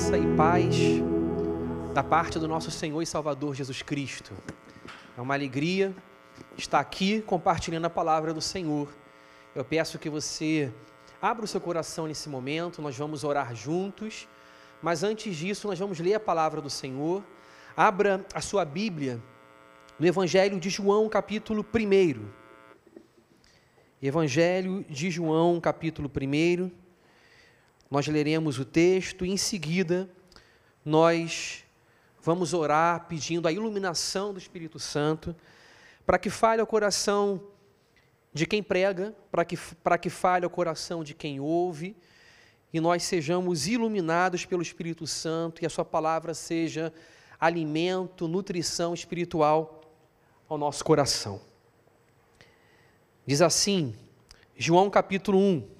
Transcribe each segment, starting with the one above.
graça e paz da parte do nosso Senhor e Salvador Jesus Cristo. É uma alegria estar aqui compartilhando a palavra do Senhor. Eu peço que você abra o seu coração nesse momento, nós vamos orar juntos, mas antes disso, nós vamos ler a palavra do Senhor. Abra a sua Bíblia no Evangelho de João, capítulo 1. Evangelho de João, capítulo 1. Nós leremos o texto e em seguida nós vamos orar pedindo a iluminação do Espírito Santo para que fale ao coração de quem prega, para que, para que fale ao coração de quem ouve e nós sejamos iluminados pelo Espírito Santo e a Sua palavra seja alimento, nutrição espiritual ao nosso coração. Diz assim, João capítulo 1.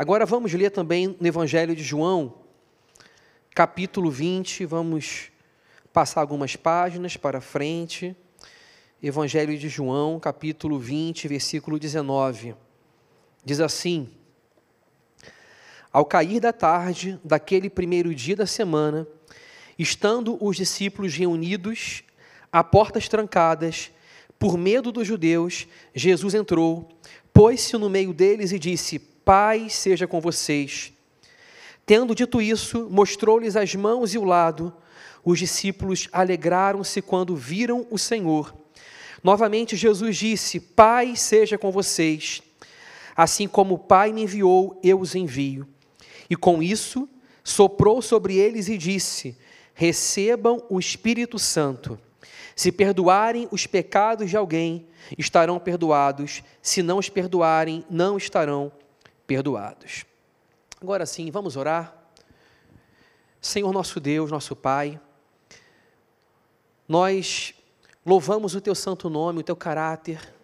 Agora vamos ler também no Evangelho de João, capítulo 20, vamos passar algumas páginas para frente. Evangelho de João, capítulo 20, versículo 19. Diz assim: Ao cair da tarde daquele primeiro dia da semana, estando os discípulos reunidos, a portas trancadas, por medo dos judeus, Jesus entrou, pôs-se no meio deles e disse: Pai seja com vocês. Tendo dito isso, mostrou-lhes as mãos e o lado. Os discípulos alegraram-se quando viram o Senhor. Novamente Jesus disse: Pai seja com vocês. Assim como o Pai me enviou, eu os envio. E com isso, soprou sobre eles e disse: Recebam o Espírito Santo. Se perdoarem os pecados de alguém, estarão perdoados. Se não os perdoarem, não estarão perdoados. Agora sim, vamos orar. Senhor nosso Deus, nosso Pai, nós louvamos o Teu santo nome, o Teu caráter.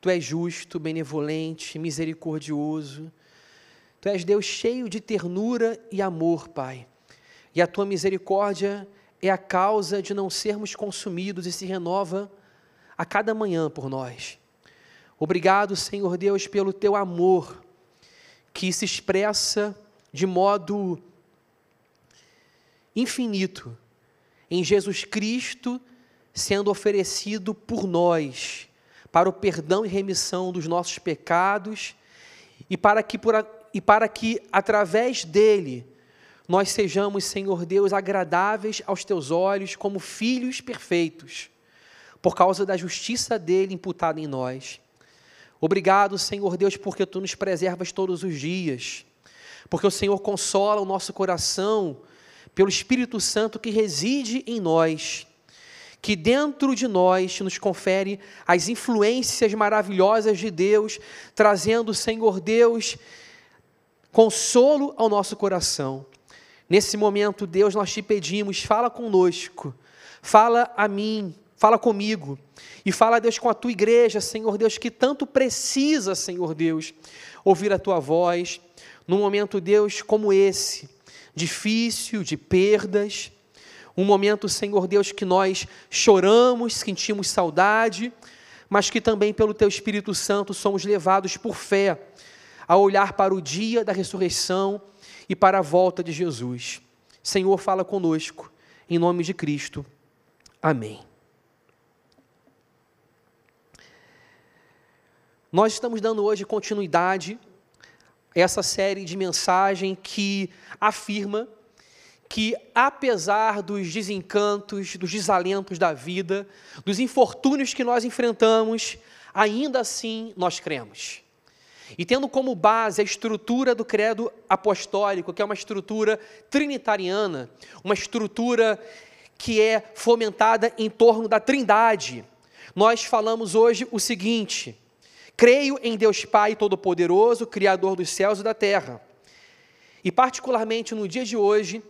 Tu és justo, benevolente, misericordioso. Tu és Deus cheio de ternura e amor, Pai. E a Tua misericórdia é a causa de não sermos consumidos e se renova a cada manhã por nós. Obrigado, Senhor Deus, pelo Teu amor que se expressa de modo infinito em Jesus Cristo sendo oferecido por nós para o perdão e remissão dos nossos pecados e para que, por, e para que através dele nós sejamos, Senhor Deus, agradáveis aos teus olhos como filhos perfeitos, por causa da justiça dele imputada em nós. Obrigado, Senhor Deus, porque tu nos preservas todos os dias, porque o Senhor consola o nosso coração pelo Espírito Santo que reside em nós, que dentro de nós nos confere as influências maravilhosas de Deus, trazendo, Senhor Deus, consolo ao nosso coração. Nesse momento, Deus, nós te pedimos, fala conosco, fala a mim, Fala comigo. E fala, Deus, com a tua igreja, Senhor Deus, que tanto precisa, Senhor Deus, ouvir a tua voz num momento, Deus, como esse, difícil, de perdas. Um momento, Senhor Deus, que nós choramos, sentimos saudade, mas que também pelo teu Espírito Santo somos levados por fé a olhar para o dia da ressurreição e para a volta de Jesus. Senhor, fala conosco, em nome de Cristo. Amém. Nós estamos dando hoje continuidade a essa série de mensagem que afirma que, apesar dos desencantos, dos desalentos da vida, dos infortúnios que nós enfrentamos, ainda assim nós cremos. E tendo como base a estrutura do credo apostólico, que é uma estrutura trinitariana, uma estrutura que é fomentada em torno da Trindade, nós falamos hoje o seguinte: Creio em Deus Pai Todo-Poderoso, Criador dos céus e da terra. E, particularmente no dia de hoje,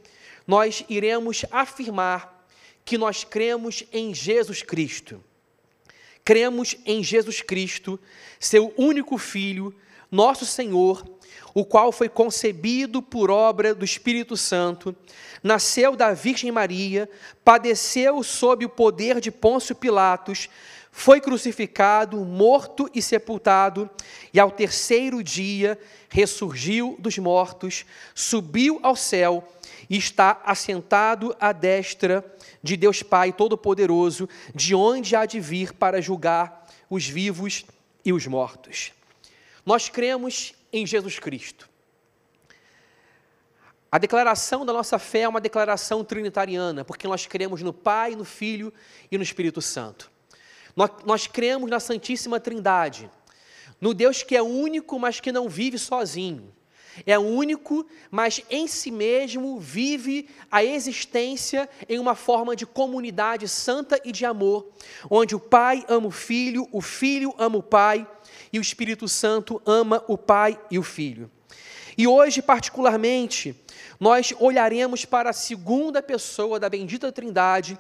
nós iremos afirmar que nós cremos em Jesus Cristo. Cremos em Jesus Cristo, seu único Filho, nosso Senhor, o qual foi concebido por obra do Espírito Santo, nasceu da Virgem Maria, padeceu sob o poder de Pôncio Pilatos, foi crucificado, morto e sepultado, e ao terceiro dia ressurgiu dos mortos, subiu ao céu e está assentado à destra de Deus Pai Todo-Poderoso, de onde há de vir para julgar os vivos e os mortos. Nós cremos em Jesus Cristo. A declaração da nossa fé é uma declaração trinitariana, porque nós cremos no Pai, no Filho e no Espírito Santo. Nós, nós cremos na Santíssima Trindade, no Deus que é único, mas que não vive sozinho. É único, mas em si mesmo vive a existência em uma forma de comunidade santa e de amor, onde o Pai ama o Filho, o Filho ama o Pai e o Espírito Santo ama o Pai e o Filho. E hoje, particularmente, nós olharemos para a segunda pessoa da bendita Trindade,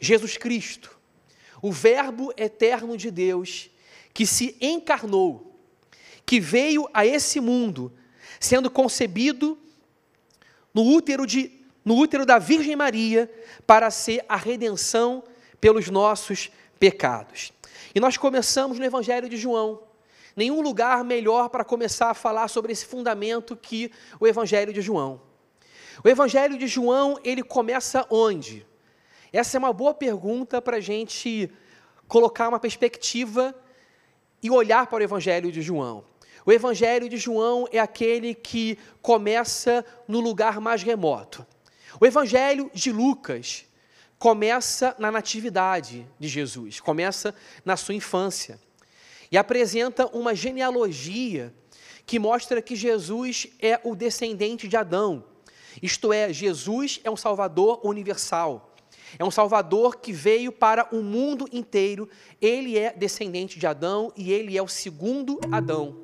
Jesus Cristo, o Verbo eterno de Deus, que se encarnou, que veio a esse mundo, sendo concebido no útero, de, no útero da Virgem Maria, para ser a redenção pelos nossos pecados. E nós começamos no Evangelho de João. Nenhum lugar melhor para começar a falar sobre esse fundamento que o Evangelho de João. O Evangelho de João, ele começa onde? Essa é uma boa pergunta para a gente colocar uma perspectiva e olhar para o Evangelho de João. O Evangelho de João é aquele que começa no lugar mais remoto. O Evangelho de Lucas começa na natividade de Jesus, começa na sua infância. E apresenta uma genealogia que mostra que Jesus é o descendente de Adão. Isto é, Jesus é um Salvador universal. É um Salvador que veio para o mundo inteiro. Ele é descendente de Adão e ele é o segundo Adão.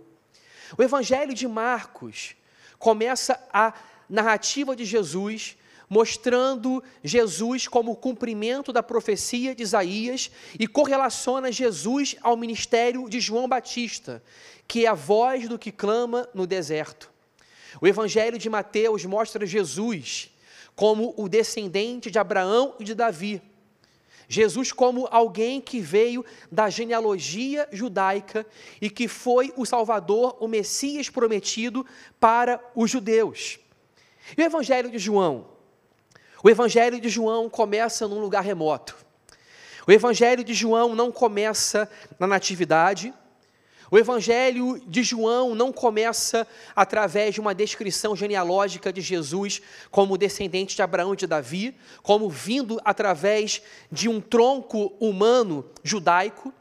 O Evangelho de Marcos começa a narrativa de Jesus mostrando Jesus como o cumprimento da profecia de Isaías e correlaciona Jesus ao ministério de João Batista, que é a voz do que clama no deserto. O Evangelho de Mateus mostra Jesus como o descendente de Abraão e de Davi. Jesus como alguém que veio da genealogia judaica e que foi o Salvador, o Messias prometido para os judeus. E o Evangelho de João? O Evangelho de João começa num lugar remoto. O Evangelho de João não começa na natividade, o Evangelho de João não começa através de uma descrição genealógica de Jesus como descendente de Abraão e de Davi, como vindo através de um tronco humano judaico,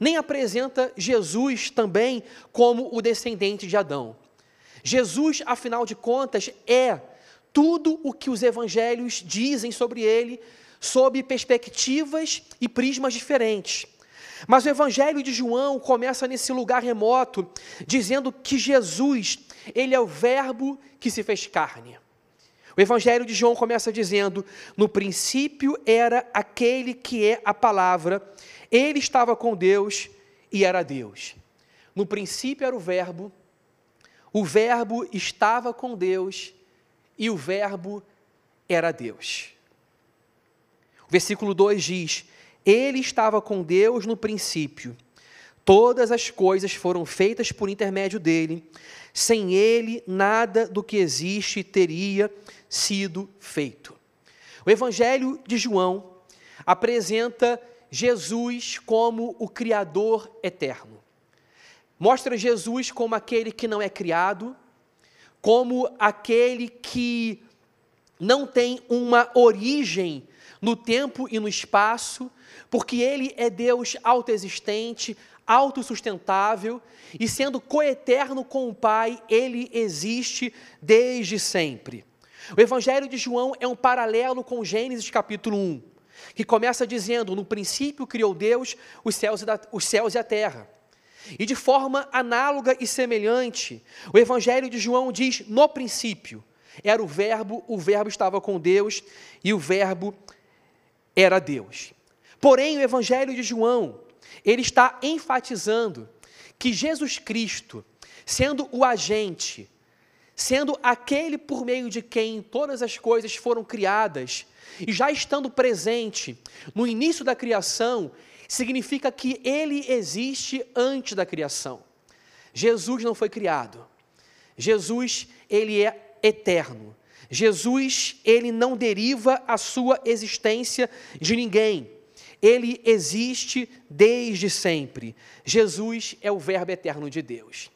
nem apresenta Jesus também como o descendente de Adão. Jesus, afinal de contas, é tudo o que os evangelhos dizem sobre ele, sob perspectivas e prismas diferentes. Mas o Evangelho de João começa nesse lugar remoto, dizendo que Jesus, ele é o Verbo que se fez carne. O Evangelho de João começa dizendo: No princípio era aquele que é a palavra, ele estava com Deus e era Deus. No princípio era o Verbo, o Verbo estava com Deus e o Verbo era Deus. O versículo 2 diz: ele estava com Deus no princípio. Todas as coisas foram feitas por intermédio dele. Sem ele, nada do que existe teria sido feito. O Evangelho de João apresenta Jesus como o Criador eterno. Mostra Jesus como aquele que não é criado, como aquele que não tem uma origem no tempo e no espaço, porque Ele é Deus autoexistente, autossustentável, e sendo coeterno com o Pai, Ele existe desde sempre. O Evangelho de João é um paralelo com Gênesis capítulo 1, que começa dizendo: No princípio criou Deus os céus e, da, os céus e a terra. E de forma análoga e semelhante, o Evangelho de João diz: No princípio. era o Verbo, o Verbo estava com Deus e o Verbo era Deus. Porém, o Evangelho de João, ele está enfatizando que Jesus Cristo, sendo o agente, sendo aquele por meio de quem todas as coisas foram criadas, e já estando presente no início da criação, significa que ele existe antes da criação. Jesus não foi criado. Jesus, ele é eterno. Jesus, ele não deriva a sua existência de ninguém. Ele existe desde sempre. Jesus é o Verbo eterno de Deus.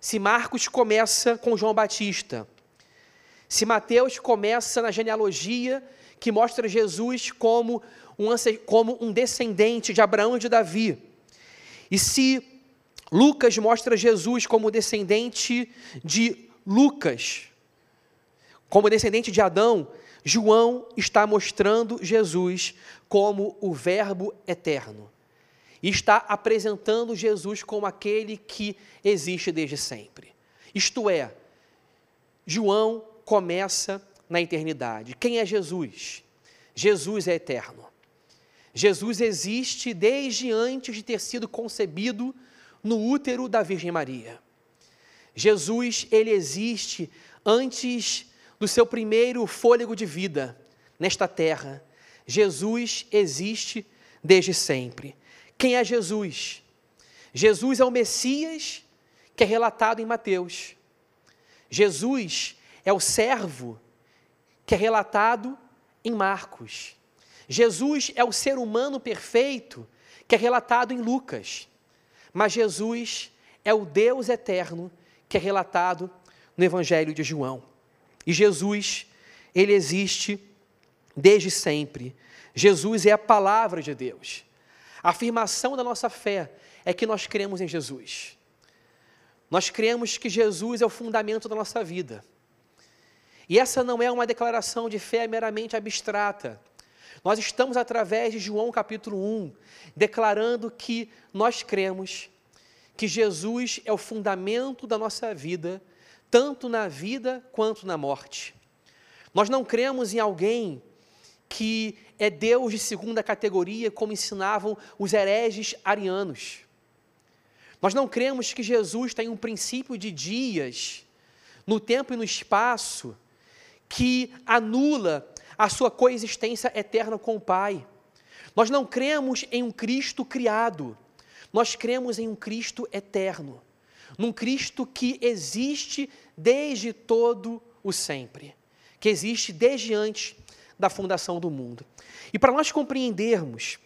Se Marcos começa com João Batista, se Mateus começa na genealogia que mostra Jesus como um, como um descendente de Abraão e de Davi, e se Lucas mostra Jesus como descendente de Lucas, como descendente de Adão, João está mostrando Jesus como o Verbo eterno. E está apresentando Jesus como aquele que existe desde sempre. Isto é, João começa na eternidade. Quem é Jesus? Jesus é eterno. Jesus existe desde antes de ter sido concebido no útero da Virgem Maria. Jesus, ele existe antes do seu primeiro fôlego de vida nesta terra. Jesus existe desde sempre. Quem é Jesus? Jesus é o Messias que é relatado em Mateus. Jesus é o servo que é relatado em Marcos. Jesus é o ser humano perfeito que é relatado em Lucas. Mas Jesus é o Deus eterno que é relatado no Evangelho de João. E Jesus, ele existe desde sempre. Jesus é a palavra de Deus. A afirmação da nossa fé é que nós cremos em Jesus. Nós cremos que Jesus é o fundamento da nossa vida. E essa não é uma declaração de fé meramente abstrata. Nós estamos, através de João capítulo 1, declarando que nós cremos que Jesus é o fundamento da nossa vida, tanto na vida quanto na morte. Nós não cremos em alguém que é Deus de segunda categoria, como ensinavam os hereges arianos. Nós não cremos que Jesus tem um princípio de dias, no tempo e no espaço, que anula a sua coexistência eterna com o Pai. Nós não cremos em um Cristo criado, nós cremos em um Cristo eterno, num Cristo que existe desde todo o sempre, que existe desde antes da fundação do mundo. E para nós compreendermos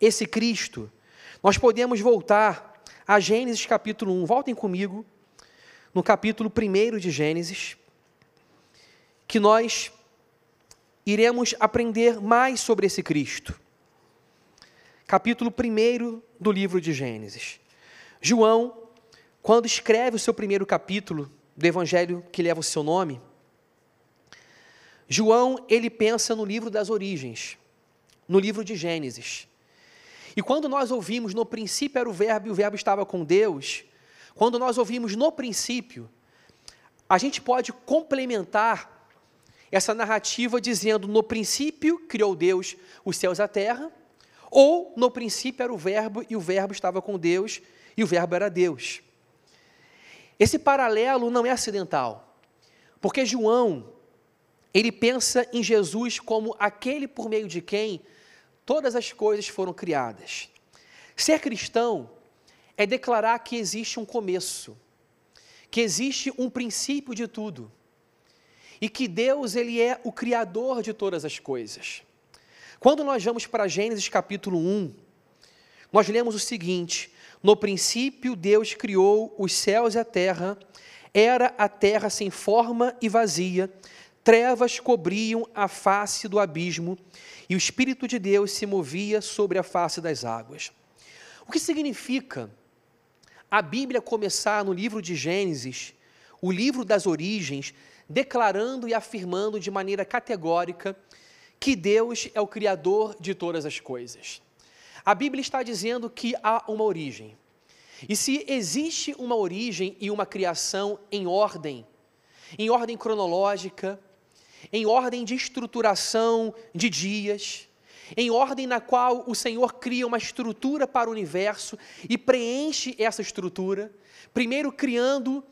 esse Cristo, nós podemos voltar a Gênesis capítulo 1. Voltem comigo no capítulo 1 de Gênesis, que nós iremos aprender mais sobre esse Cristo. Capítulo 1 do livro de Gênesis. João, quando escreve o seu primeiro capítulo do evangelho que leva o seu nome, João, ele pensa no livro das origens, no livro de Gênesis. E quando nós ouvimos no princípio era o verbo e o verbo estava com Deus, quando nós ouvimos no princípio, a gente pode complementar essa narrativa dizendo: no princípio criou Deus os céus e a terra, ou no princípio era o Verbo e o Verbo estava com Deus e o Verbo era Deus. Esse paralelo não é acidental, porque João, ele pensa em Jesus como aquele por meio de quem todas as coisas foram criadas. Ser cristão é declarar que existe um começo, que existe um princípio de tudo e que Deus ele é o criador de todas as coisas. Quando nós vamos para Gênesis capítulo 1, nós lemos o seguinte: No princípio Deus criou os céus e a terra, era a terra sem forma e vazia, trevas cobriam a face do abismo, e o Espírito de Deus se movia sobre a face das águas. O que significa a Bíblia começar no livro de Gênesis, o livro das origens, declarando e afirmando de maneira categórica que Deus é o Criador de todas as coisas. A Bíblia está dizendo que há uma origem. E se existe uma origem e uma criação em ordem, em ordem cronológica, em ordem de estruturação de dias, em ordem na qual o Senhor cria uma estrutura para o universo e preenche essa estrutura, primeiro criando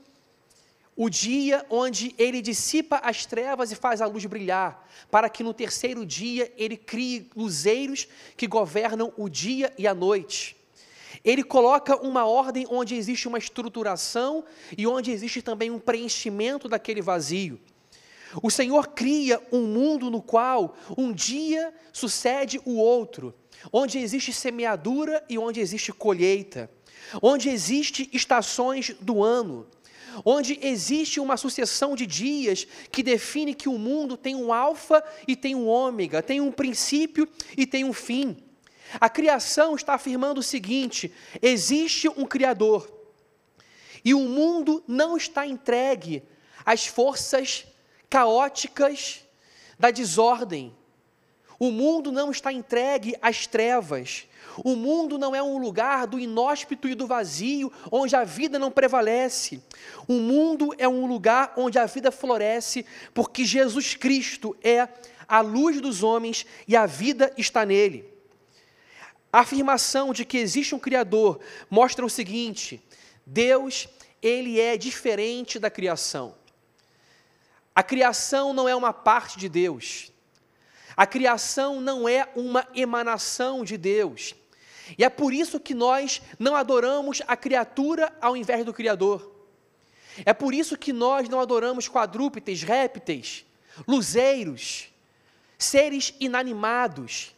o dia onde ele dissipa as trevas e faz a luz brilhar, para que no terceiro dia ele crie luzeiros que governam o dia e a noite. Ele coloca uma ordem onde existe uma estruturação e onde existe também um preenchimento daquele vazio. O Senhor cria um mundo no qual um dia sucede o outro, onde existe semeadura e onde existe colheita, onde existe estações do ano, onde existe uma sucessão de dias que define que o mundo tem um alfa e tem um ômega, tem um princípio e tem um fim. A criação está afirmando o seguinte: existe um Criador, e o mundo não está entregue às forças caóticas da desordem. O mundo não está entregue às trevas. O mundo não é um lugar do inóspito e do vazio, onde a vida não prevalece. O mundo é um lugar onde a vida floresce, porque Jesus Cristo é a luz dos homens e a vida está nele. A afirmação de que existe um Criador mostra o seguinte: Deus, ele é diferente da criação. A criação não é uma parte de Deus. A criação não é uma emanação de Deus. E é por isso que nós não adoramos a criatura ao invés do Criador. É por isso que nós não adoramos quadrúpedes, répteis, luzeiros, seres inanimados.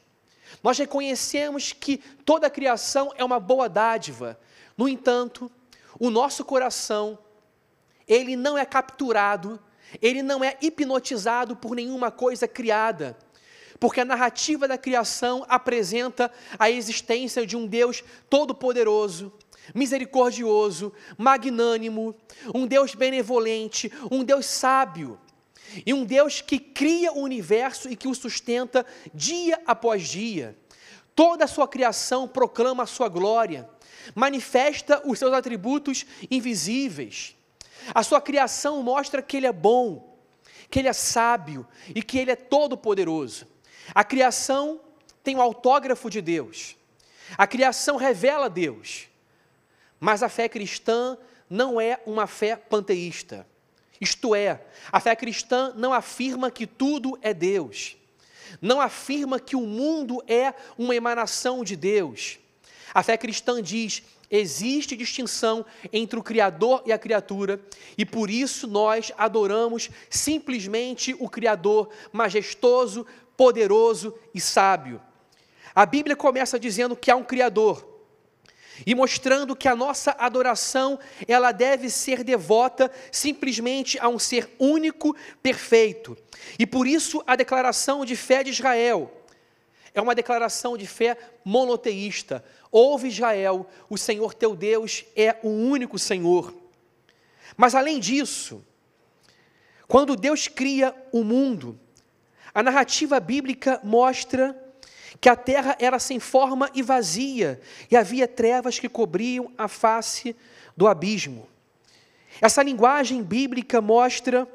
Nós reconhecemos que toda a criação é uma boa dádiva. No entanto, o nosso coração, ele não é capturado, ele não é hipnotizado por nenhuma coisa criada porque a narrativa da criação apresenta a existência de um Deus todo-poderoso, misericordioso, magnânimo, um Deus benevolente, um Deus sábio, e um Deus que cria o universo e que o sustenta dia após dia. Toda a sua criação proclama a sua glória, manifesta os seus atributos invisíveis. A sua criação mostra que Ele é bom, que Ele é sábio e que Ele é todo-poderoso. A criação tem o autógrafo de Deus. A criação revela Deus. Mas a fé cristã não é uma fé panteísta. Isto é, a fé cristã não afirma que tudo é Deus. Não afirma que o mundo é uma emanação de Deus. A fé cristã diz: existe distinção entre o Criador e a criatura, e por isso nós adoramos simplesmente o Criador majestoso, poderoso e sábio. A Bíblia começa dizendo que há um Criador e mostrando que a nossa adoração ela deve ser devota simplesmente a um ser único, perfeito. E por isso a declaração de fé de Israel é uma declaração de fé monoteísta. Ouve Israel, o Senhor teu Deus é o único Senhor. Mas além disso, quando Deus cria o mundo, a narrativa bíblica mostra que a terra era sem forma e vazia, e havia trevas que cobriam a face do abismo. Essa linguagem bíblica mostra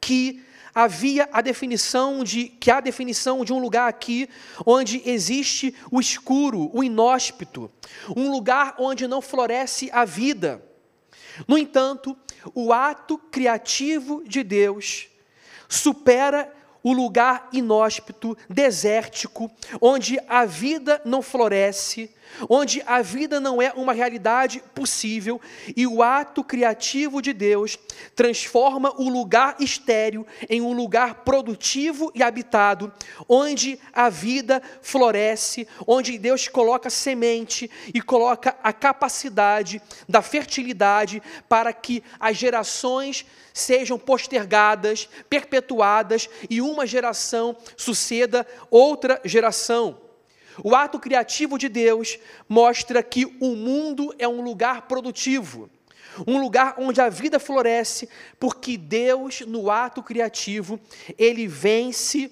que havia a definição de que há a definição de um lugar aqui onde existe o escuro, o inóspito, um lugar onde não floresce a vida. No entanto, o ato criativo de Deus supera o lugar inóspito, desértico, onde a vida não floresce, onde a vida não é uma realidade possível, e o ato criativo de Deus transforma o lugar estéril em um lugar produtivo e habitado, onde a vida floresce, onde Deus coloca semente e coloca a capacidade da fertilidade para que as gerações sejam postergadas, perpetuadas e uma geração suceda outra geração. O ato criativo de Deus mostra que o mundo é um lugar produtivo, um lugar onde a vida floresce, porque Deus, no ato criativo, ele vence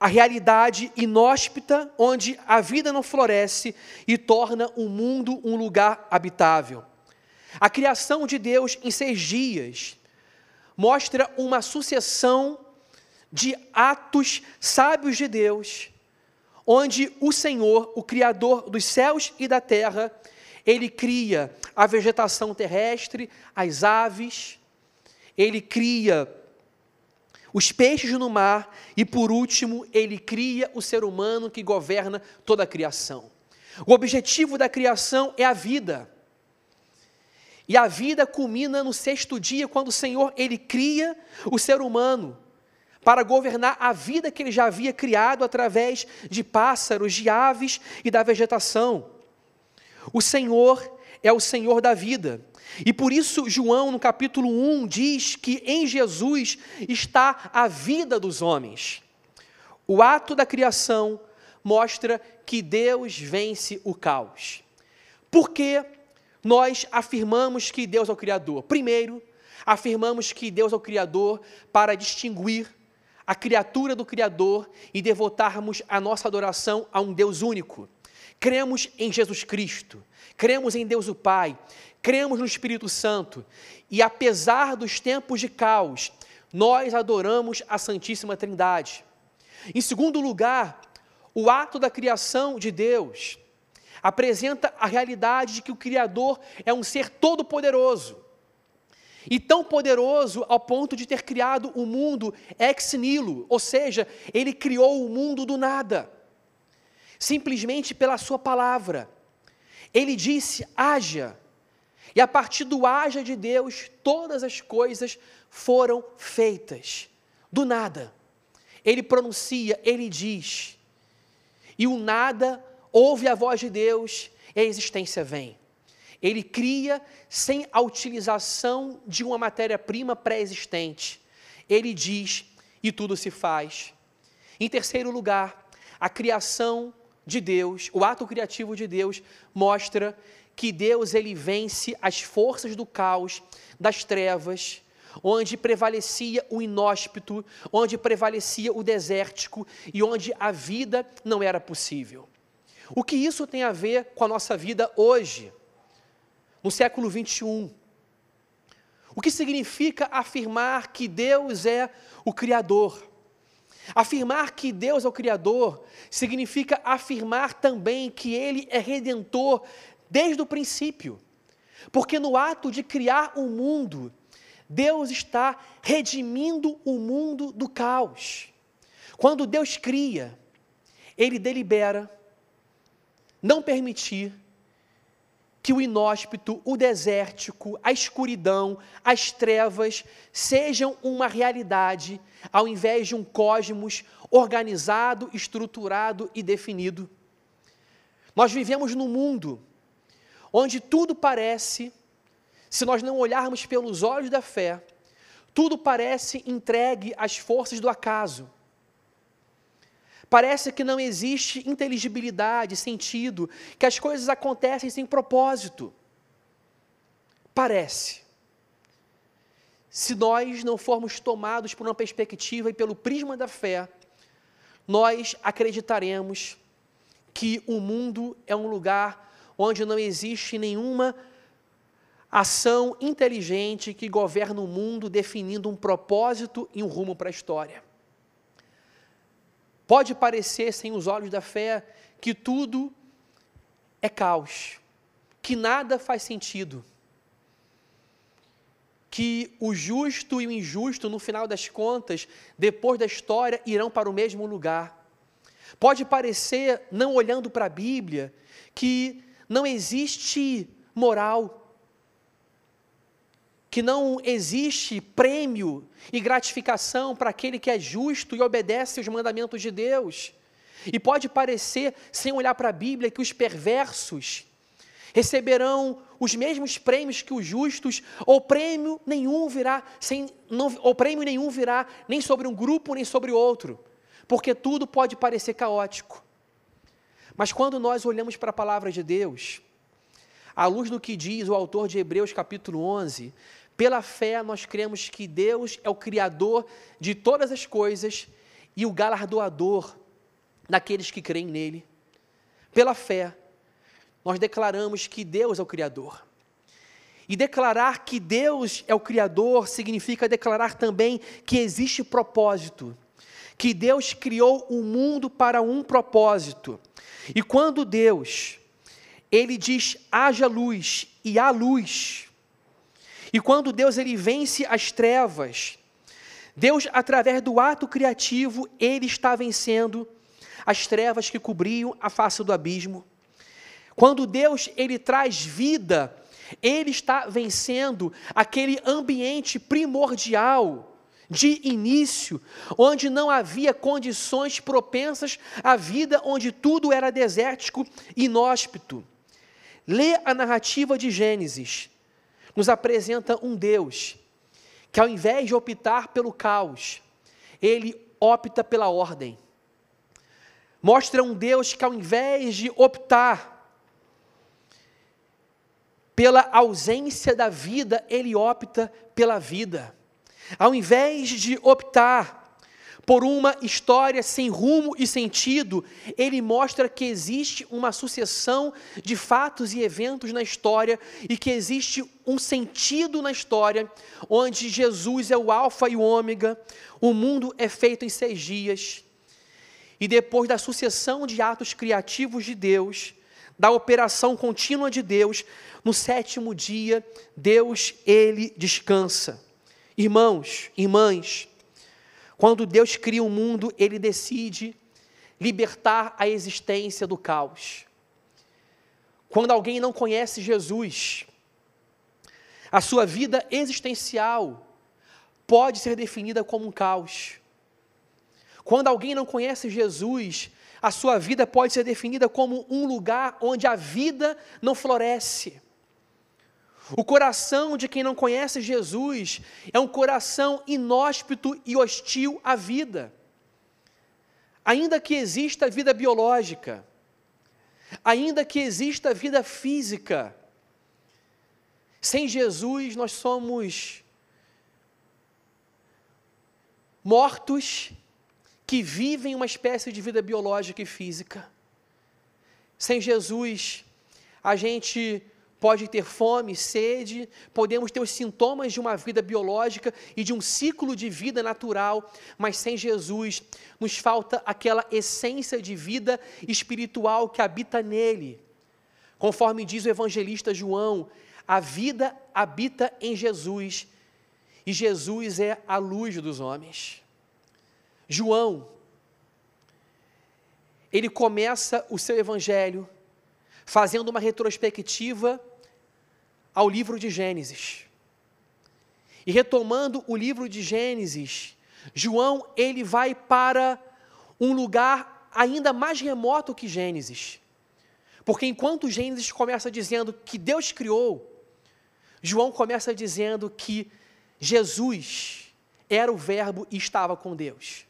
a realidade inóspita, onde a vida não floresce e torna o mundo um lugar habitável. A criação de Deus em seis dias mostra uma sucessão de atos sábios de Deus, onde o Senhor, o Criador dos céus e da terra, ele cria a vegetação terrestre, as aves, ele cria os peixes no mar e, por último, ele cria o ser humano que governa toda a criação. O objetivo da criação é a vida. E a vida culmina no sexto dia, quando o Senhor ele cria o ser humano para governar a vida que ele já havia criado através de pássaros, de aves e da vegetação. O Senhor é o Senhor da vida. E por isso, João, no capítulo 1, diz que em Jesus está a vida dos homens. O ato da criação mostra que Deus vence o caos. Por que nós afirmamos que Deus é o Criador? Primeiro, afirmamos que Deus é o Criador para distinguir a criatura do Criador e devotarmos a nossa adoração a um Deus único. Cremos em Jesus Cristo, cremos em Deus o Pai, cremos no Espírito Santo e, apesar dos tempos de caos, nós adoramos a Santíssima Trindade. Em segundo lugar, o ato da criação de Deus apresenta a realidade de que o Criador é um ser todo-poderoso. E tão poderoso ao ponto de ter criado o mundo ex nihilo, ou seja, ele criou o mundo do nada, simplesmente pela sua palavra. Ele disse: haja, e a partir do haja de Deus, todas as coisas foram feitas, do nada. Ele pronuncia, ele diz, e o nada ouve a voz de Deus e a existência vem. Ele cria sem a utilização de uma matéria-prima pré-existente. Ele diz e tudo se faz. Em terceiro lugar, a criação de Deus, o ato criativo de Deus mostra que Deus ele vence as forças do caos, das trevas, onde prevalecia o inóspito, onde prevalecia o desértico e onde a vida não era possível. O que isso tem a ver com a nossa vida hoje, no século 21? O que significa afirmar que Deus é o Criador? Afirmar que Deus é o Criador significa afirmar também que Ele é redentor desde o princípio. Porque no ato de criar o mundo, Deus está redimindo o mundo do caos. Quando Deus cria, Ele delibera não permitir que o inóspito, o desértico, a escuridão, as trevas sejam uma realidade, ao invés de um cosmos organizado, estruturado e definido. Nós vivemos num mundo onde tudo parece, se nós não olharmos pelos olhos da fé, tudo parece entregue às forças do acaso. Parece que não existe inteligibilidade, sentido, que as coisas acontecem sem propósito. Parece. Se nós não formos tomados por uma perspectiva e pelo prisma da fé, nós acreditaremos que o mundo é um lugar onde não existe nenhuma ação inteligente que governa o mundo definindo um propósito e um rumo para a história. Pode parecer, sem os olhos da fé, que tudo é caos, que nada faz sentido, que o justo e o injusto, no final das contas, depois da história, irão para o mesmo lugar. Pode parecer, não olhando para a Bíblia, que não existe moral, que não existe prêmio e gratificação para aquele que é justo e obedece os mandamentos de Deus. E pode parecer, sem olhar para a Bíblia, que os perversos receberão os mesmos prêmios que os justos, ou prêmio nenhum virá, sem, não, ou prêmio nenhum virá nem sobre um grupo nem sobre outro, porque tudo pode parecer caótico. Mas quando nós olhamos para a palavra de Deus, à luz do que diz o autor de Hebreus capítulo 11, pela fé, nós cremos que Deus é o Criador de todas as coisas e o galardoador daqueles que creem nele. Pela fé, nós declaramos que Deus é o Criador. E declarar que Deus é o Criador significa declarar também que existe propósito, que Deus criou o mundo para um propósito. E quando Deus, ele diz haja luz e há luz. E quando Deus ele vence as trevas, Deus através do ato criativo, ele está vencendo as trevas que cobriam a face do abismo. Quando Deus ele traz vida, ele está vencendo aquele ambiente primordial de início, onde não havia condições propensas à vida, onde tudo era desértico e inóspito. Lê a narrativa de Gênesis, nos apresenta um Deus que, ao invés de optar pelo caos, ele opta pela ordem. Mostra um Deus que, ao invés de optar pela ausência da vida, ele opta pela vida. Ao invés de optar por uma história sem rumo e sentido, ele mostra que existe uma sucessão de fatos e eventos na história e que existe um sentido na história, onde Jesus é o Alfa e o Ômega, o mundo é feito em seis dias. E depois da sucessão de atos criativos de Deus, da operação contínua de Deus, no sétimo dia, Deus, ele descansa. Irmãos, irmãs, quando Deus cria o um mundo, ele decide libertar a existência do caos. Quando alguém não conhece Jesus, a sua vida existencial pode ser definida como um caos. Quando alguém não conhece Jesus, a sua vida pode ser definida como um lugar onde a vida não floresce. O coração de quem não conhece Jesus é um coração inóspito e hostil à vida. Ainda que exista vida biológica, ainda que exista vida física, sem Jesus nós somos mortos que vivem uma espécie de vida biológica e física. Sem Jesus, a gente pode ter fome, sede, podemos ter os sintomas de uma vida biológica e de um ciclo de vida natural, mas sem Jesus nos falta aquela essência de vida espiritual que habita nele. Conforme diz o evangelista João, a vida habita em Jesus e Jesus é a luz dos homens. João, ele começa o seu evangelho fazendo uma retrospectiva ao livro de Gênesis. E retomando o livro de Gênesis, João ele vai para um lugar ainda mais remoto que Gênesis. Porque enquanto Gênesis começa dizendo que Deus criou, João começa dizendo que Jesus era o Verbo e estava com Deus.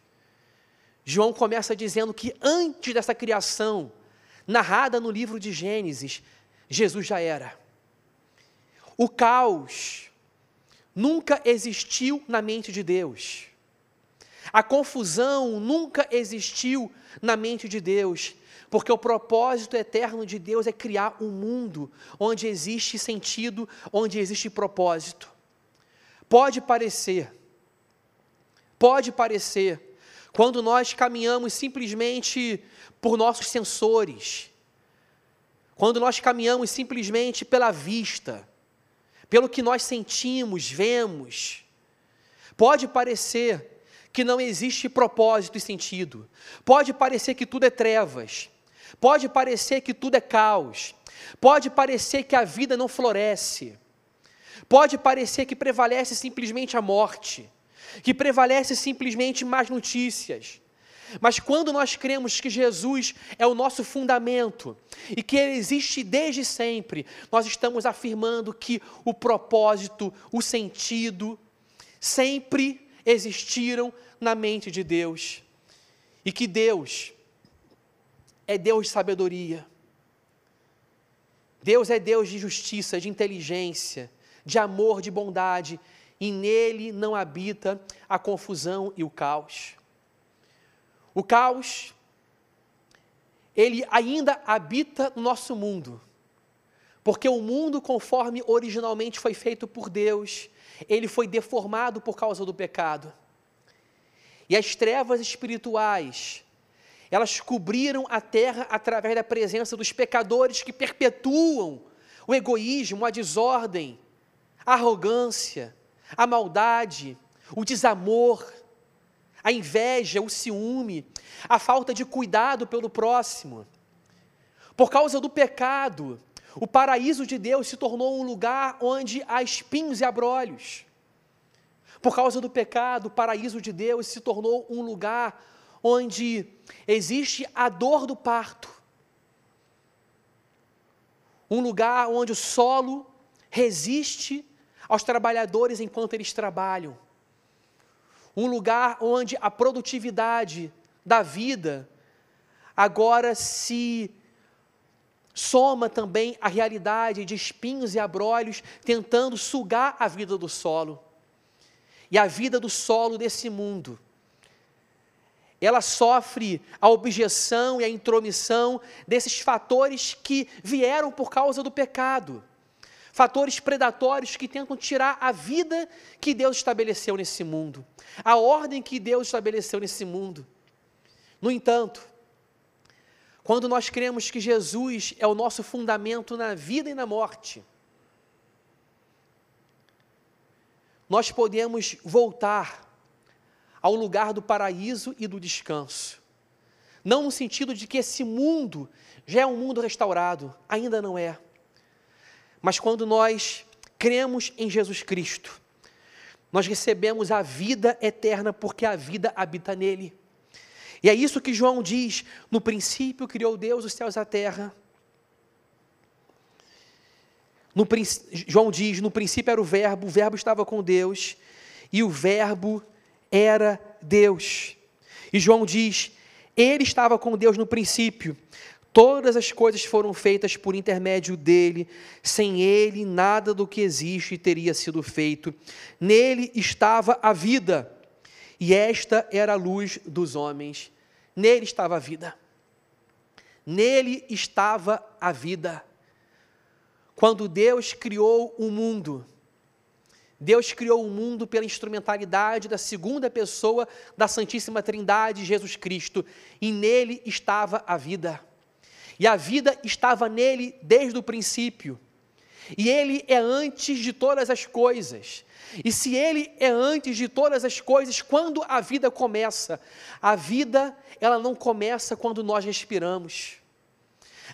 João começa dizendo que antes dessa criação, narrada no livro de Gênesis, Jesus já era. O caos nunca existiu na mente de Deus. A confusão nunca existiu na mente de Deus, porque o propósito eterno de Deus é criar um mundo onde existe sentido, onde existe propósito. Pode parecer, pode parecer, quando nós caminhamos simplesmente por nossos sensores, quando nós caminhamos simplesmente pela vista, pelo que nós sentimos, vemos. Pode parecer que não existe propósito e sentido. Pode parecer que tudo é trevas. Pode parecer que tudo é caos. Pode parecer que a vida não floresce. Pode parecer que prevalece simplesmente a morte, que prevalece simplesmente más notícias. Mas quando nós cremos que Jesus é o nosso fundamento e que Ele existe desde sempre, nós estamos afirmando que o propósito, o sentido, sempre existiram na mente de Deus. E que Deus é Deus de sabedoria. Deus é Deus de justiça, de inteligência, de amor, de bondade, e nele não habita a confusão e o caos. O caos, ele ainda habita no nosso mundo, Porque o mundo, conforme originalmente foi feito por Deus, ele foi deformado por causa do pecado. E as trevas espirituais, elas cobriram a terra através da presença dos pecadores que perpetuam o egoísmo, a desordem, a arrogância, a maldade, o desamor, a inveja, o ciúme, a falta de cuidado pelo próximo. Por causa do pecado, o paraíso de Deus se tornou um lugar onde há espinhos e abrolhos. Por causa do pecado, o paraíso de Deus se tornou um lugar onde existe a dor do parto. Um lugar onde o solo resiste aos trabalhadores enquanto eles trabalham. Um lugar onde a produtividade da vida agora se soma também a realidade de espinhos e abrolhos tentando sugar a vida do solo. E a vida do solo desse mundo. Ela sofre a objeção e a intromissão desses fatores que vieram por causa do pecado. Fatores predatórios que tentam tirar a vida que Deus estabeleceu nesse mundo, a ordem que Deus estabeleceu nesse mundo. No entanto, quando nós cremos que Jesus é o nosso fundamento na vida e na morte, nós podemos voltar ao lugar do paraíso e do descanso. Não no sentido de que esse mundo já é um mundo restaurado, ainda não é. Mas quando nós cremos em Jesus Cristo, nós recebemos a vida eterna porque a vida habita nele. E é isso que João diz: no princípio criou Deus os céus e a terra. No, João diz: no princípio era o Verbo, o Verbo estava com Deus, e o Verbo era Deus. E João diz: ele estava com Deus no princípio. Todas as coisas foram feitas por intermédio dele, sem ele nada do que existe teria sido feito. Nele estava a vida, e esta era a luz dos homens. Nele estava a vida. Nele estava a vida. Quando Deus criou o mundo, Deus criou o mundo pela instrumentalidade da segunda pessoa da Santíssima Trindade, Jesus Cristo, e nele estava a vida. E a vida estava nele desde o princípio. E ele é antes de todas as coisas. E se ele é antes de todas as coisas, quando a vida começa? A vida, ela não começa quando nós respiramos.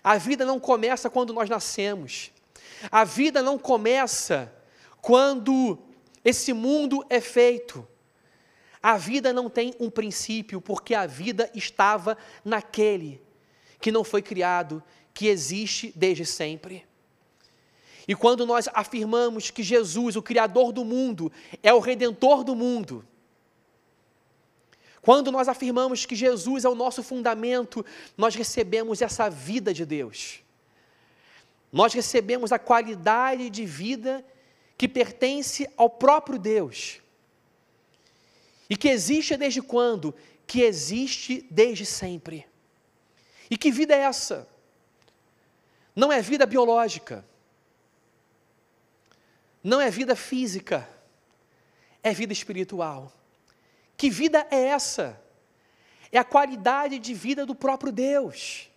A vida não começa quando nós nascemos. A vida não começa quando esse mundo é feito. A vida não tem um princípio, porque a vida estava naquele que não foi criado, que existe desde sempre. E quando nós afirmamos que Jesus, o Criador do mundo, é o Redentor do mundo, quando nós afirmamos que Jesus é o nosso fundamento, nós recebemos essa vida de Deus. Nós recebemos a qualidade de vida que pertence ao próprio Deus. E que existe desde quando? Que existe desde sempre. E que vida é essa? Não é vida biológica não é vida física, é vida espiritual. Que vida é essa? É a qualidade de vida do próprio Deus.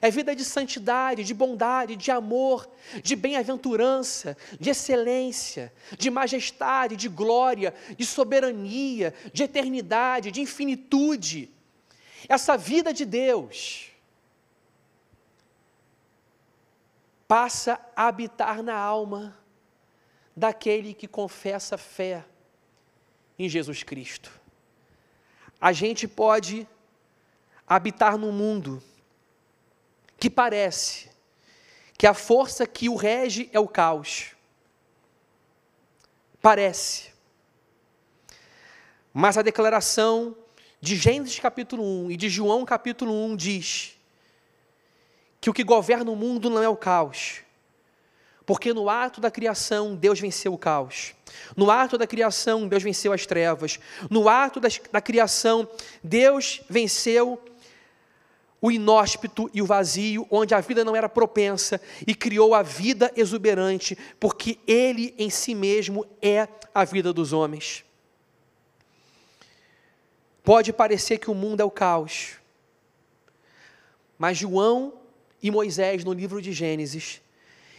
É vida de santidade, de bondade, de amor, de bem-aventurança, de excelência, de majestade, de glória, de soberania, de eternidade, de infinitude. Essa vida de Deus passa a habitar na alma daquele que confessa fé em Jesus Cristo. A gente pode habitar num mundo que parece que a força que o rege é o caos. Parece. Mas a declaração de Gênesis capítulo 1 e de João capítulo 1 diz que o que governa o mundo não é o caos, porque no ato da criação, Deus venceu o caos. No ato da criação, Deus venceu as trevas. No ato da, criação, Deus venceu o inóspito e o vazio, onde a vida não era propensa, e criou a vida exuberante, porque Ele em si mesmo é a vida dos homens. Pode parecer que o mundo é o caos, mas João e Moisés, no livro de Gênesis,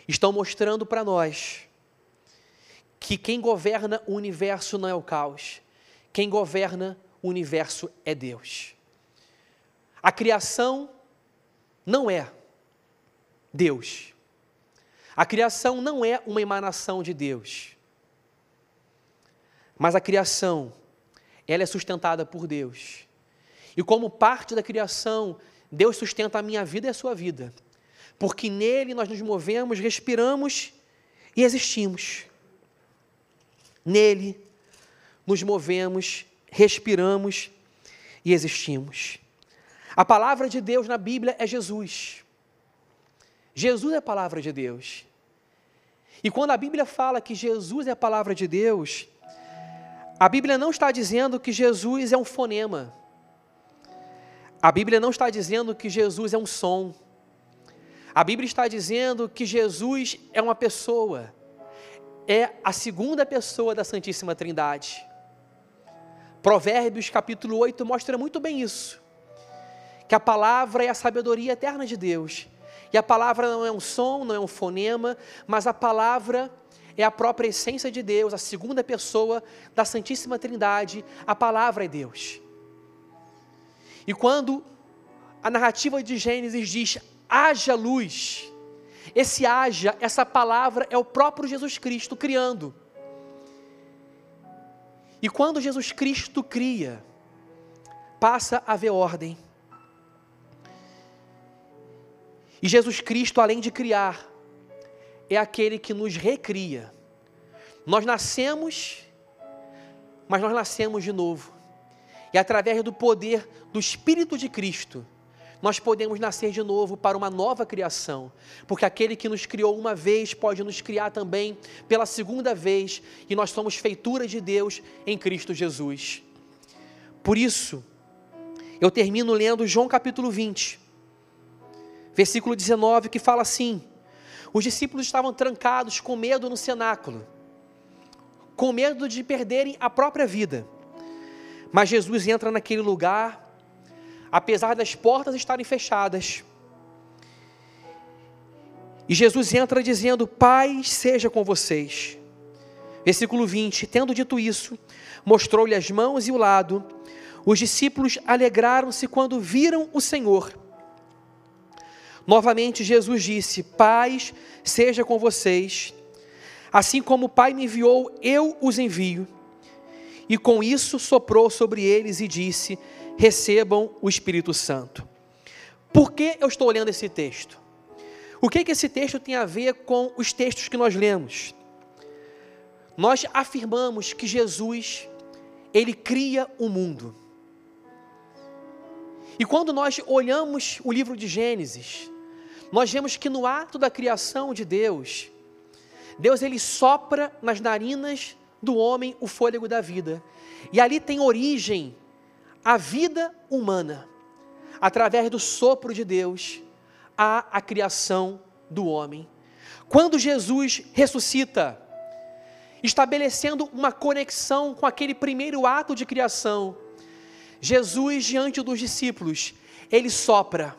estão mostrando para nós que quem governa o universo não é o caos, quem governa o universo é Deus. A criação não é Deus. A criação não é uma emanação de Deus. Mas a criação, ela é sustentada por Deus. E como parte da criação, Deus sustenta a minha vida e a sua vida. Porque nele nós nos movemos, respiramos e existimos. Nele nos movemos, respiramos e existimos. A palavra de Deus na Bíblia é Jesus. Jesus é a palavra de Deus. E quando a Bíblia fala que Jesus é a palavra de Deus, a Bíblia não está dizendo que Jesus é um fonema. A Bíblia não está dizendo que Jesus é um som. A Bíblia está dizendo que Jesus é uma pessoa. É a segunda pessoa da Santíssima Trindade. Provérbios capítulo 8 mostra muito bem isso que a palavra é a sabedoria eterna de Deus. E a palavra não é um som, não é um fonema, mas a palavra é a própria essência de Deus, a segunda pessoa da Santíssima Trindade, a palavra é Deus. E quando a narrativa de Gênesis diz haja luz, esse haja, essa palavra é o próprio Jesus Cristo criando. E quando Jesus Cristo cria, passa a haver ordem. E Jesus Cristo, além de criar, é aquele que nos recria. Nós nascemos, mas nós nascemos de novo. E através do poder do Espírito de Cristo, nós podemos nascer de novo para uma nova criação, porque aquele que nos criou uma vez pode nos criar também pela segunda vez, e nós somos feitura de Deus em Cristo Jesus. Por isso, eu termino lendo João capítulo 20 versículo 19, que fala assim: os discípulos estavam trancados com medo no cenáculo, com medo de perderem a própria vida. Mas Jesus entra naquele lugar, apesar das portas estarem fechadas. E Jesus entra dizendo: Paz seja com vocês. Versículo 20: Tendo dito isso, mostrou-lhe as mãos e o lado. Os discípulos alegraram-se quando viram o Senhor. Novamente Jesus disse: Paz seja com vocês. Assim como o Pai me enviou, eu os envio. E com isso soprou sobre eles e disse: Recebam o Espírito Santo. Por que eu estou lendo esse texto? O que, que esse texto tem a ver com os textos que nós lemos? Nós afirmamos que Jesus, ele cria o mundo. E quando nós olhamos o livro de Gênesis, nós vemos que no ato da criação de Deus, Deus ele sopra nas narinas do homem o fôlego da vida. E ali tem origem a vida humana. Através do sopro de Deus, há a criação do homem. Quando Jesus ressuscita, estabelecendo uma conexão com aquele primeiro ato de criação, Jesus, diante dos discípulos, ele sopra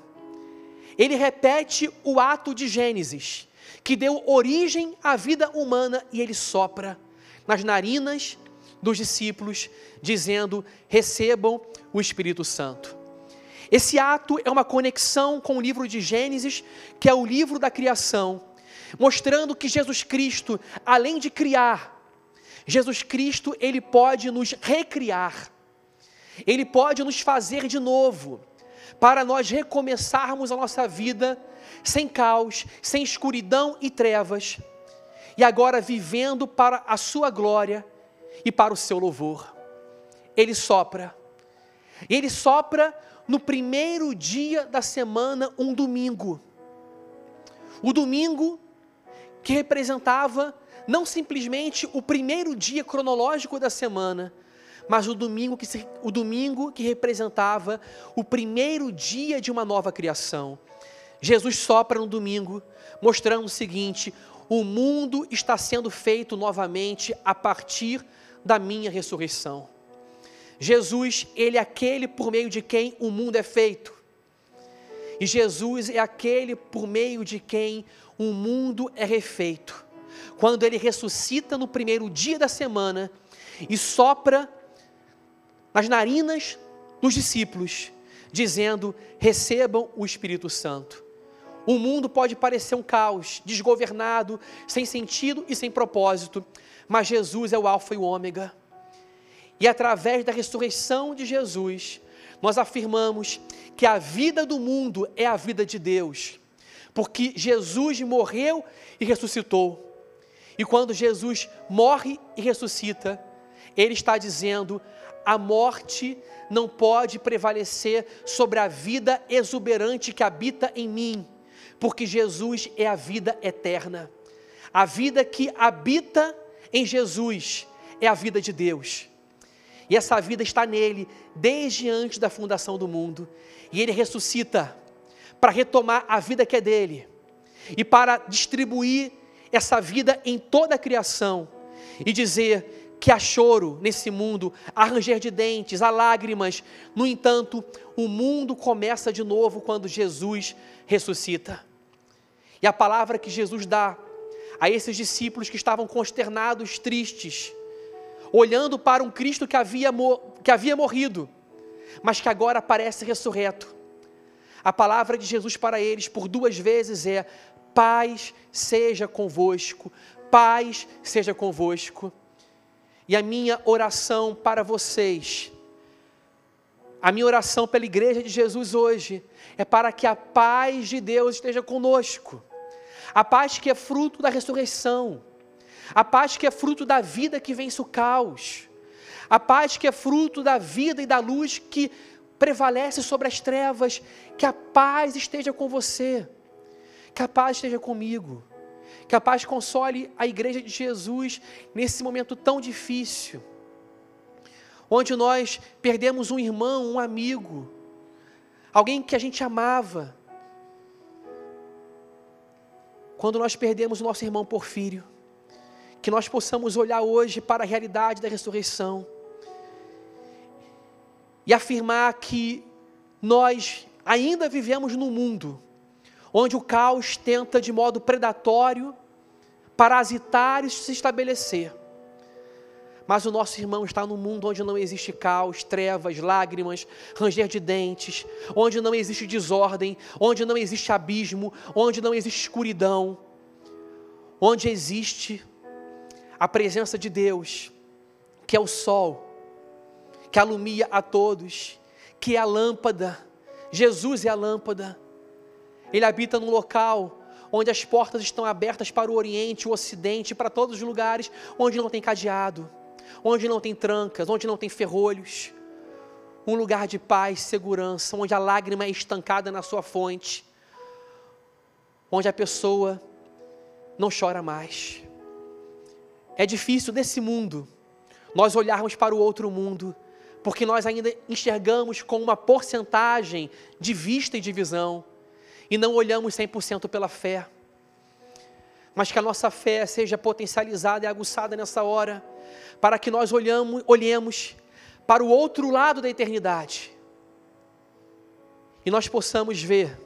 ele repete o ato de Gênesis, que deu origem à vida humana, e ele sopra nas narinas dos discípulos, dizendo: recebam o Espírito Santo. Esse ato é uma conexão com o livro de Gênesis, que é o livro da criação, mostrando que Jesus Cristo, além de criar, Jesus Cristo, ele pode nos recriar. Ele pode nos fazer de novo para nós recomeçarmos a nossa vida sem caos, sem escuridão e trevas, e agora vivendo para a Sua glória e para o seu louvor. Ele sopra, e Ele sopra no primeiro dia da semana, um domingo. O domingo que representava não simplesmente o primeiro dia cronológico da semana, mas o domingo que, o domingo que representava o primeiro dia de uma nova criação. Jesus sopra no domingo, mostrando o seguinte: o mundo está sendo feito novamente a partir da minha ressurreição. Jesus, ele é aquele por meio de quem o mundo é feito. E Jesus é aquele por meio de quem o mundo é refeito. Quando ele ressuscita no primeiro dia da semana e sopra nas narinas dos discípulos, dizendo: recebam o Espírito Santo. O mundo pode parecer um caos, desgovernado, sem sentido e sem propósito, mas Jesus é o Alfa e o Ômega. E através da ressurreição de Jesus, nós afirmamos que a vida do mundo é a vida de Deus, porque Jesus morreu e ressuscitou. E quando Jesus morre e ressuscita, Ele está dizendo: a morte não pode prevalecer sobre a vida exuberante que habita em mim porque Jesus é a vida eterna. A vida que habita em Jesus é a vida de Deus. E essa vida está nele desde antes da fundação do mundo. E ele ressuscita para retomar a vida que é dele e para distribuir essa vida em toda a criação e dizer que há choro nesse mundo, há ranger de dentes, há lágrimas. No entanto, o mundo começa de novo quando Jesus ressuscita. E a palavra que Jesus dá a esses discípulos que estavam consternados, tristes, olhando para um Cristo que havia, que havia morrido, mas que agora aparece ressurreto. A palavra de Jesus para eles por duas vezes é: paz seja convosco, paz seja convosco. E a minha oração para vocês, a minha oração pela igreja de Jesus hoje, é para que a paz de Deus esteja conosco a paz que é fruto da ressurreição, a paz que é fruto da vida que vence o caos, a paz que é fruto da vida e da luz que prevalece sobre as trevas, que a paz esteja com você, que a paz esteja comigo, que a paz console a igreja de Jesus nesse momento tão difícil, onde nós perdemos um irmão, um amigo, alguém que a gente amava, quando nós perdemos o nosso irmão Porfírio, que nós possamos olhar hoje para a realidade da ressurreição e afirmar que nós ainda vivemos num mundo onde o caos tenta de modo predatório, parasitário se estabelecer. Mas o nosso irmão está num mundo onde não existe caos, trevas, lágrimas, ranger de dentes, onde não existe desordem, onde não existe abismo, onde não existe escuridão, onde existe a presença de Deus, que é o sol, que alumia a todos, que é a lâmpada. Jesus é a lâmpada. Ele habita num local onde as portas estão abertas para o Oriente, o Ocidente, para todos os lugares onde não tem cadeado onde não tem trancas, onde não tem ferrolhos, um lugar de paz, segurança, onde a lágrima é estancada na sua fonte, onde a pessoa não chora mais. É difícil nesse mundo nós olharmos para o outro mundo, porque nós ainda enxergamos com uma porcentagem de vista e de visão, e não olhamos 100% pela fé. Mas que a nossa fé seja potencializada e aguçada nessa hora para que nós olhamos, olhemos para o outro lado da eternidade e nós possamos ver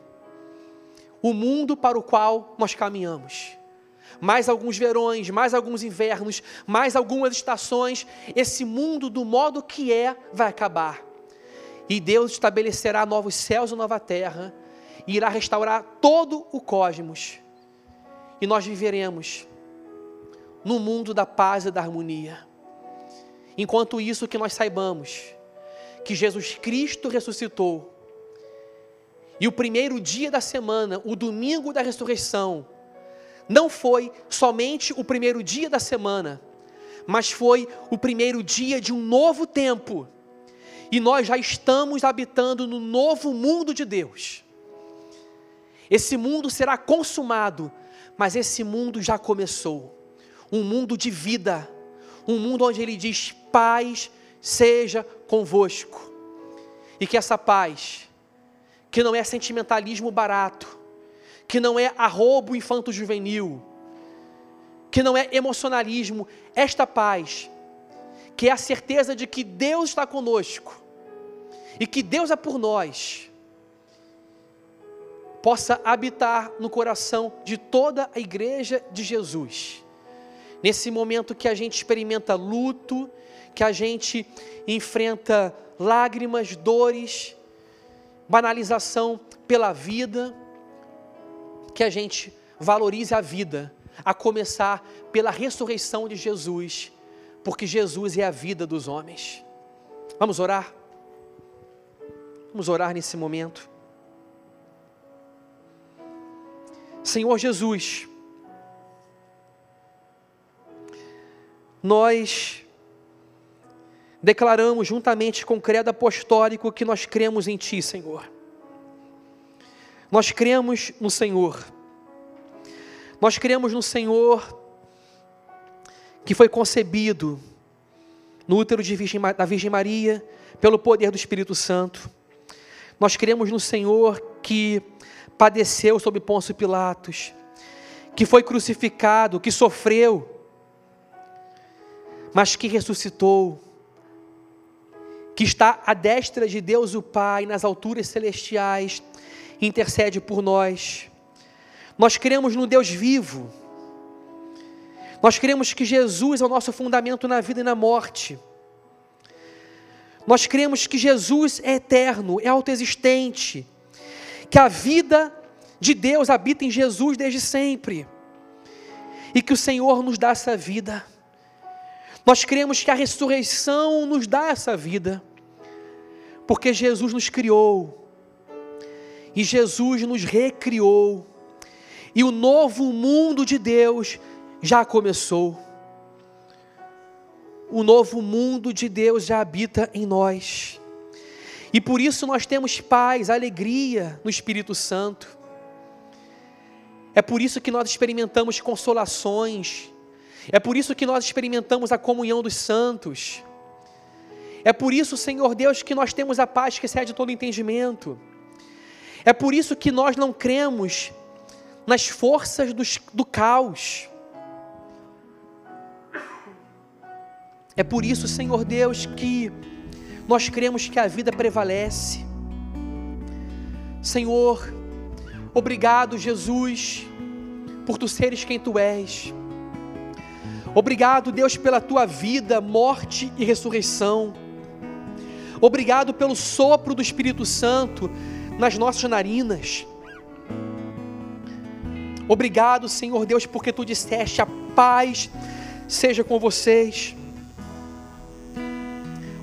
o mundo para o qual nós caminhamos. Mais alguns verões, mais alguns invernos, mais algumas estações, esse mundo do modo que é vai acabar. E Deus estabelecerá novos céus e nova terra, e irá restaurar todo o cosmos. E nós viveremos no mundo da paz e da harmonia. Enquanto isso, que nós saibamos que Jesus Cristo ressuscitou. E o primeiro dia da semana, o domingo da ressurreição, não foi somente o primeiro dia da semana, mas foi o primeiro dia de um novo tempo. E nós já estamos habitando no novo mundo de Deus. Esse mundo será consumado, mas esse mundo já começou um mundo de vida um mundo onde ele diz: paz seja convosco. E que essa paz, que não é sentimentalismo barato, que não é arrobo infanto-juvenil, que não é emocionalismo, esta paz, que é a certeza de que Deus está conosco e que Deus é por nós, possa habitar no coração de toda a igreja de Jesus. Nesse momento que a gente experimenta luto, que a gente enfrenta lágrimas, dores, banalização pela vida, que a gente valorize a vida, a começar pela ressurreição de Jesus, porque Jesus é a vida dos homens. Vamos orar? Vamos orar nesse momento. Senhor Jesus, nós declaramos juntamente com o credo apostólico que nós cremos em Ti, Senhor. Nós cremos no Senhor. Nós cremos no Senhor que foi concebido no útero Virgem, da Virgem Maria pelo poder do Espírito Santo. Nós cremos no Senhor que padeceu sob Pôncio Pilatos, que foi crucificado, que sofreu, mas que ressuscitou, que está à destra de Deus o Pai nas alturas celestiais, intercede por nós. Nós cremos no Deus vivo. Nós cremos que Jesus é o nosso fundamento na vida e na morte. Nós cremos que Jesus é eterno, é autoexistente, que a vida de Deus habita em Jesus desde sempre e que o Senhor nos dá essa vida. Nós cremos que a ressurreição nos dá essa vida, porque Jesus nos criou e Jesus nos recriou, e o novo mundo de Deus já começou. O novo mundo de Deus já habita em nós. E por isso nós temos paz, alegria no Espírito Santo. É por isso que nós experimentamos consolações. É por isso que nós experimentamos a comunhão dos santos. É por isso, Senhor Deus, que nós temos a paz que excede todo entendimento. É por isso que nós não cremos nas forças do, do caos. É por isso, Senhor Deus, que nós cremos que a vida prevalece. Senhor, obrigado, Jesus, por tu seres quem tu és. Obrigado, Deus, pela tua vida, morte e ressurreição. Obrigado pelo sopro do Espírito Santo nas nossas narinas. Obrigado, Senhor Deus, porque tu disseste: a paz seja com vocês.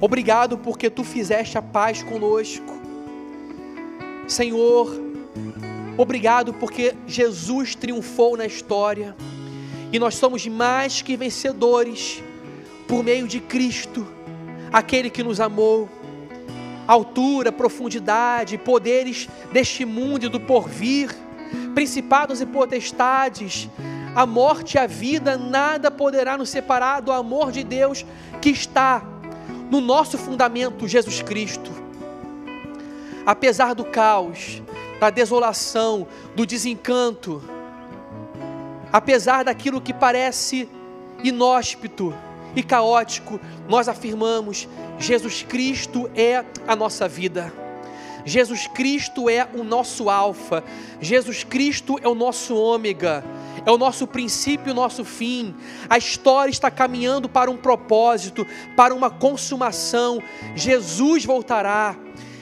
Obrigado porque tu fizeste a paz conosco. Senhor, obrigado porque Jesus triunfou na história e nós somos mais que vencedores por meio de Cristo, aquele que nos amou. Altura, profundidade, poderes deste mundo e do porvir, principados e potestades, a morte e a vida, nada poderá nos separar do amor de Deus que está no nosso fundamento, Jesus Cristo. Apesar do caos, da desolação, do desencanto, apesar daquilo que parece inóspito e caótico, nós afirmamos: Jesus Cristo é a nossa vida. Jesus Cristo é o nosso alfa, Jesus Cristo é o nosso ômega, é o nosso princípio o nosso fim. A história está caminhando para um propósito, para uma consumação. Jesus voltará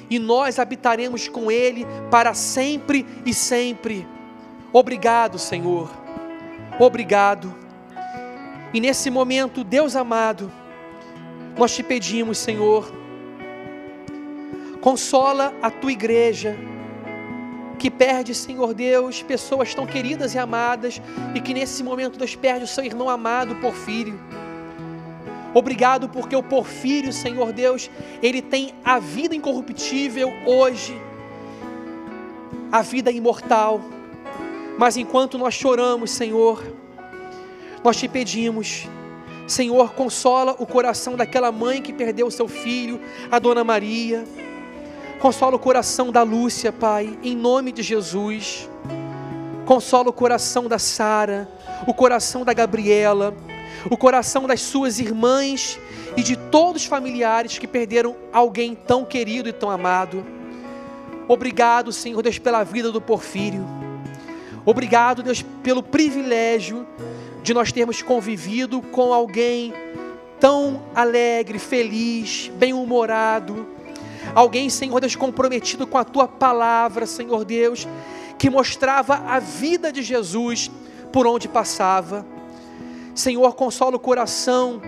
e nós habitaremos com Ele para sempre e sempre. Obrigado, Senhor. Obrigado. E nesse momento, Deus amado, nós te pedimos, Senhor, consola a tua igreja que perde, Senhor Deus, pessoas tão queridas e amadas, e que nesse momento Deus perde o seu irmão amado, Porfírio. Obrigado porque o Porfírio, Senhor Deus, ele tem a vida incorruptível hoje, a vida imortal. Mas enquanto nós choramos, Senhor, nós te pedimos, Senhor, consola o coração daquela mãe que perdeu o seu filho, a dona Maria. Consola o coração da Lúcia, Pai, em nome de Jesus. Consola o coração da Sara, o coração da Gabriela, o coração das suas irmãs e de todos os familiares que perderam alguém tão querido e tão amado. Obrigado, Senhor Deus, pela vida do Porfírio. Obrigado, Deus, pelo privilégio de nós termos convivido com alguém tão alegre, feliz, bem-humorado. Alguém, Senhor Deus, comprometido com a tua palavra, Senhor Deus, que mostrava a vida de Jesus por onde passava. Senhor, consola o coração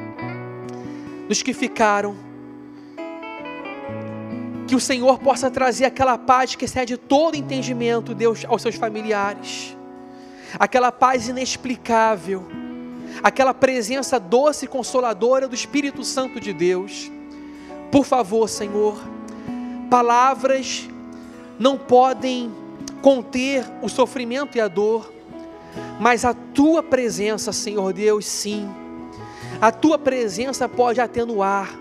dos que ficaram. Que o Senhor possa trazer aquela paz que excede todo entendimento, Deus, aos seus familiares. Aquela paz inexplicável. Aquela presença doce e consoladora do Espírito Santo de Deus. Por favor, Senhor, palavras não podem conter o sofrimento e a dor mas a tua presença, Senhor Deus, sim, a tua presença pode atenuar,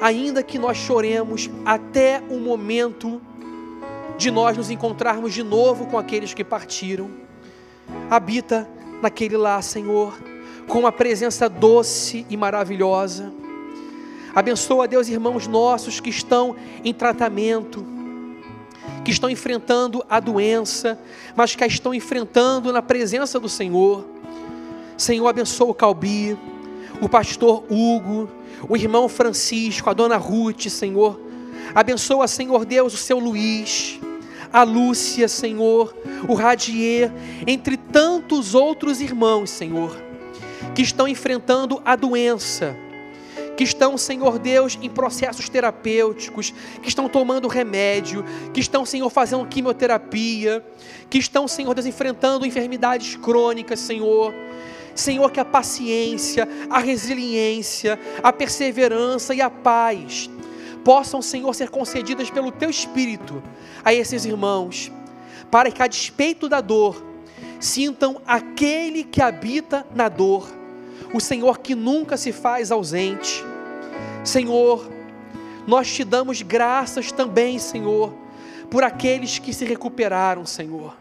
ainda que nós choremos até o momento de nós nos encontrarmos de novo com aqueles que partiram. Habita naquele lá, Senhor, com uma presença doce e maravilhosa. Abençoa, Deus, irmãos nossos que estão em tratamento que estão enfrentando a doença, mas que a estão enfrentando na presença do Senhor. Senhor, abençoa o Calbi, o pastor Hugo, o irmão Francisco, a dona Ruth, Senhor. Abençoa, Senhor Deus, o seu Luiz, a Lúcia, Senhor, o Radier, entre tantos outros irmãos, Senhor, que estão enfrentando a doença que estão, Senhor Deus, em processos terapêuticos, que estão tomando remédio, que estão, Senhor, fazendo quimioterapia, que estão, Senhor Deus, enfrentando enfermidades crônicas, Senhor. Senhor, que a paciência, a resiliência, a perseverança e a paz possam, Senhor, ser concedidas pelo Teu Espírito a esses irmãos, para que, a despeito da dor, sintam aquele que habita na dor o Senhor que nunca se faz ausente. Senhor, nós te damos graças também, Senhor, por aqueles que se recuperaram, Senhor.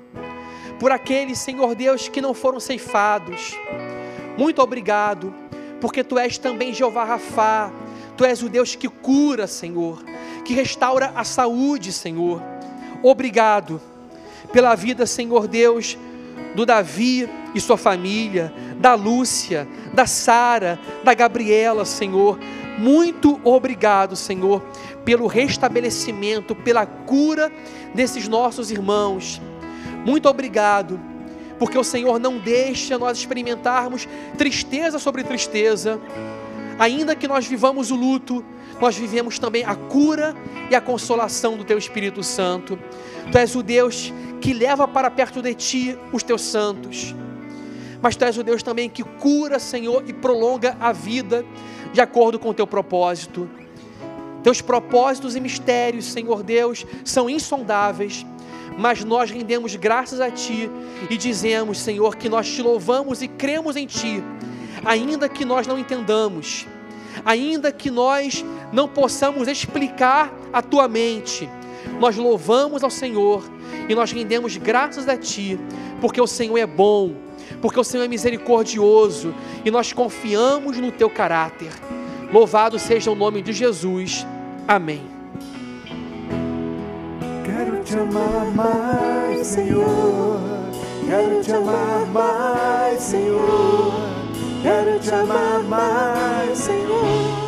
Por aqueles, Senhor Deus, que não foram ceifados. Muito obrigado, porque tu és também Jeová Rafá. Tu és o Deus que cura, Senhor, que restaura a saúde, Senhor. Obrigado pela vida, Senhor Deus, do Davi e sua família, da Lúcia, da Sara, da Gabriela, Senhor. Muito obrigado, Senhor, pelo restabelecimento, pela cura desses nossos irmãos. Muito obrigado, porque o Senhor não deixa nós experimentarmos tristeza sobre tristeza. Ainda que nós vivamos o luto, nós vivemos também a cura e a consolação do Teu Espírito Santo. Tu és o Deus que leva para perto de Ti os Teus santos mas tu és o Deus também que cura, Senhor, e prolonga a vida de acordo com o teu propósito. Teus propósitos e mistérios, Senhor Deus, são insondáveis, mas nós rendemos graças a Ti e dizemos, Senhor, que nós te louvamos e cremos em Ti, ainda que nós não entendamos, ainda que nós não possamos explicar a Tua mente, nós louvamos ao Senhor e nós rendemos graças a Ti, porque o Senhor é bom porque o Senhor é misericordioso e nós confiamos no teu caráter. Louvado seja o nome de Jesus. Amém. Quero te amar mais, Senhor. Quero te amar mais, Senhor. Quero te amar mais, Senhor.